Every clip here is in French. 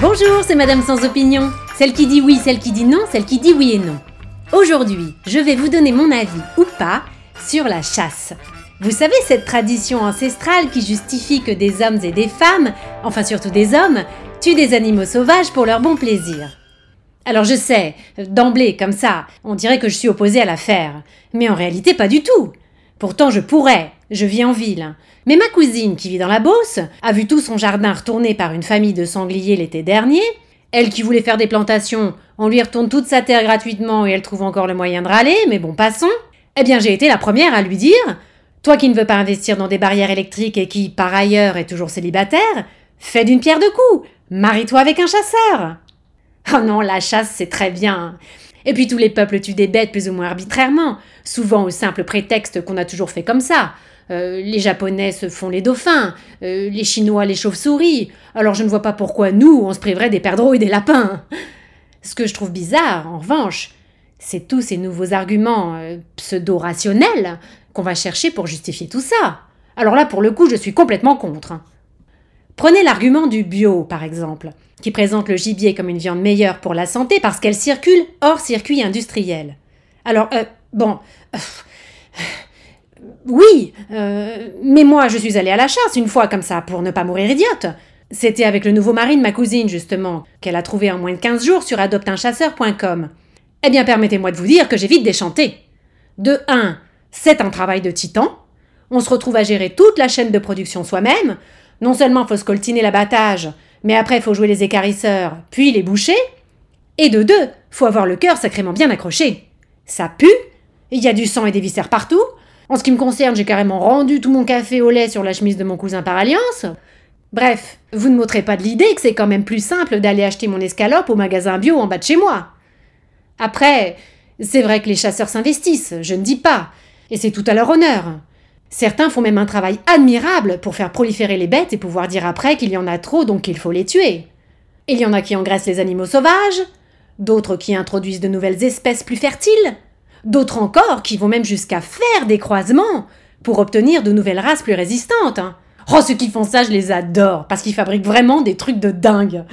Bonjour, c'est Madame Sans Opinion. Celle qui dit oui, celle qui dit non, celle qui dit oui et non. Aujourd'hui, je vais vous donner mon avis ou pas sur la chasse. Vous savez cette tradition ancestrale qui justifie que des hommes et des femmes, enfin surtout des hommes, tuent des animaux sauvages pour leur bon plaisir. Alors je sais, d'emblée, comme ça, on dirait que je suis opposée à l'affaire. Mais en réalité, pas du tout. Pourtant, je pourrais, je vis en ville. Mais ma cousine, qui vit dans la Beauce, a vu tout son jardin retourné par une famille de sangliers l'été dernier. Elle qui voulait faire des plantations, on lui retourne toute sa terre gratuitement et elle trouve encore le moyen de râler, mais bon, passons. Eh bien, j'ai été la première à lui dire Toi qui ne veux pas investir dans des barrières électriques et qui, par ailleurs, est toujours célibataire, fais d'une pierre deux coups, marie-toi avec un chasseur. Oh non, la chasse, c'est très bien. Et puis tous les peuples tuent des bêtes plus ou moins arbitrairement, souvent au simple prétexte qu'on a toujours fait comme ça. Euh, les Japonais se font les dauphins, euh, les Chinois les chauves-souris. Alors je ne vois pas pourquoi nous, on se priverait des perdreaux et des lapins. Ce que je trouve bizarre, en revanche, c'est tous ces nouveaux arguments euh, pseudo-rationnels qu'on va chercher pour justifier tout ça. Alors là, pour le coup, je suis complètement contre. Prenez l'argument du bio, par exemple, qui présente le gibier comme une viande meilleure pour la santé parce qu'elle circule hors circuit industriel. Alors, bon, oui, euh, mais moi je suis allée à la chasse une fois comme ça pour ne pas mourir idiote. C'était avec le nouveau mari de ma cousine justement, qu'elle a trouvé en moins de 15 jours sur adopteunchasseur.com. Eh bien permettez-moi de vous dire que j'ai vite déchanté. De 1, c'est un travail de titan. On se retrouve à gérer toute la chaîne de production soi-même. Non seulement faut scoltiner l'abattage, mais après faut jouer les écarisseurs, puis les boucher. Et de 2, faut avoir le cœur sacrément bien accroché. Ça pue, il y a du sang et des viscères partout, en ce qui me concerne, j'ai carrément rendu tout mon café au lait sur la chemise de mon cousin par alliance. Bref, vous ne m'ôterez pas de l'idée que c'est quand même plus simple d'aller acheter mon escalope au magasin bio en bas de chez moi. Après, c'est vrai que les chasseurs s'investissent, je ne dis pas, et c'est tout à leur honneur. Certains font même un travail admirable pour faire proliférer les bêtes et pouvoir dire après qu'il y en a trop donc qu'il faut les tuer. Il y en a qui engraissent les animaux sauvages, d'autres qui introduisent de nouvelles espèces plus fertiles, D'autres encore qui vont même jusqu'à faire des croisements pour obtenir de nouvelles races plus résistantes. Hein. Oh, ceux qui font ça, je les adore, parce qu'ils fabriquent vraiment des trucs de dingue.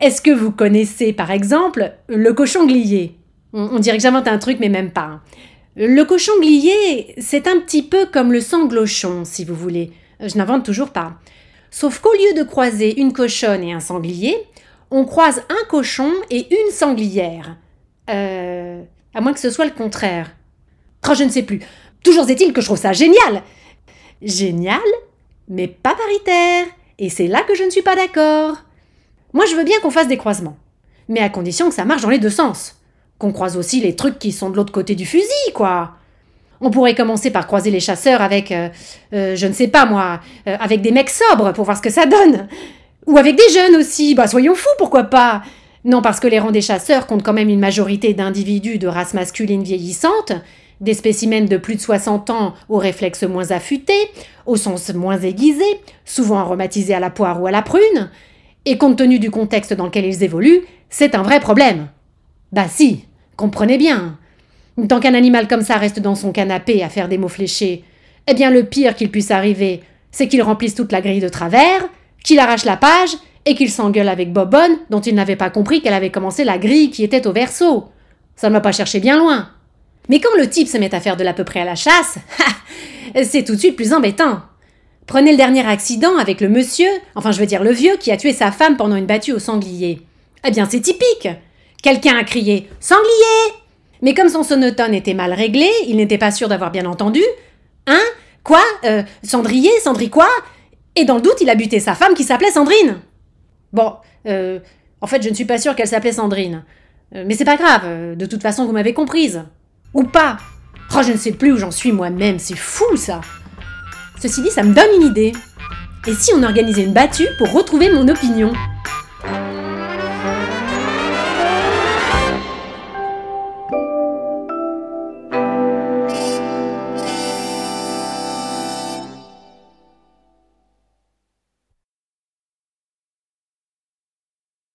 Est-ce que vous connaissez, par exemple, le cochon glié? On, dirait que j'invente un truc, mais même pas. Le cochon glié, c'est un petit peu comme le sanglochon, si vous voulez. Je n'invente toujours pas. Sauf qu'au lieu de croiser une cochonne et un sanglier, on croise un cochon et une sanglière. Euh, à moins que ce soit le contraire. Oh, je ne sais plus. Toujours est-il que je trouve ça génial. Génial, mais pas paritaire. Et c'est là que je ne suis pas d'accord. Moi, je veux bien qu'on fasse des croisements. Mais à condition que ça marche dans les deux sens. Qu'on croise aussi les trucs qui sont de l'autre côté du fusil, quoi. On pourrait commencer par croiser les chasseurs avec, euh, euh, je ne sais pas moi, euh, avec des mecs sobres pour voir ce que ça donne. Ou avec des jeunes aussi, bah soyons fous, pourquoi pas non parce que les rangs des chasseurs comptent quand même une majorité d'individus de race masculine vieillissante, des spécimens de plus de 60 ans aux réflexes moins affûtés, au sens moins aiguisé, souvent aromatisés à la poire ou à la prune, et compte tenu du contexte dans lequel ils évoluent, c'est un vrai problème. Bah si, comprenez bien. Tant qu'un animal comme ça reste dans son canapé à faire des mots fléchés, eh bien le pire qu'il puisse arriver, c'est qu'il remplisse toute la grille de travers, qu'il arrache la page et qu'il s'engueule avec Bobonne, dont il n'avait pas compris qu'elle avait commencé la grille qui était au verso. Ça ne m'a pas cherché bien loin. Mais quand le type se met à faire de l'à peu près à la chasse, c'est tout de suite plus embêtant. Prenez le dernier accident avec le monsieur, enfin je veux dire le vieux, qui a tué sa femme pendant une battue au sanglier. Eh bien c'est typique. Quelqu'un a crié Sanglier Mais comme son sonotone était mal réglé, il n'était pas sûr d'avoir bien entendu. Hein Quoi euh, Cendrier Cendri quoi? Et dans le doute, il a buté sa femme qui s'appelait Sandrine. Bon, euh, en fait, je ne suis pas sûre qu'elle s'appelait Sandrine. Euh, mais c'est pas grave, de toute façon, vous m'avez comprise. Ou pas. Oh, je ne sais plus où j'en suis moi-même, c'est fou ça. Ceci dit, ça me donne une idée. Et si on organisait une battue pour retrouver mon opinion?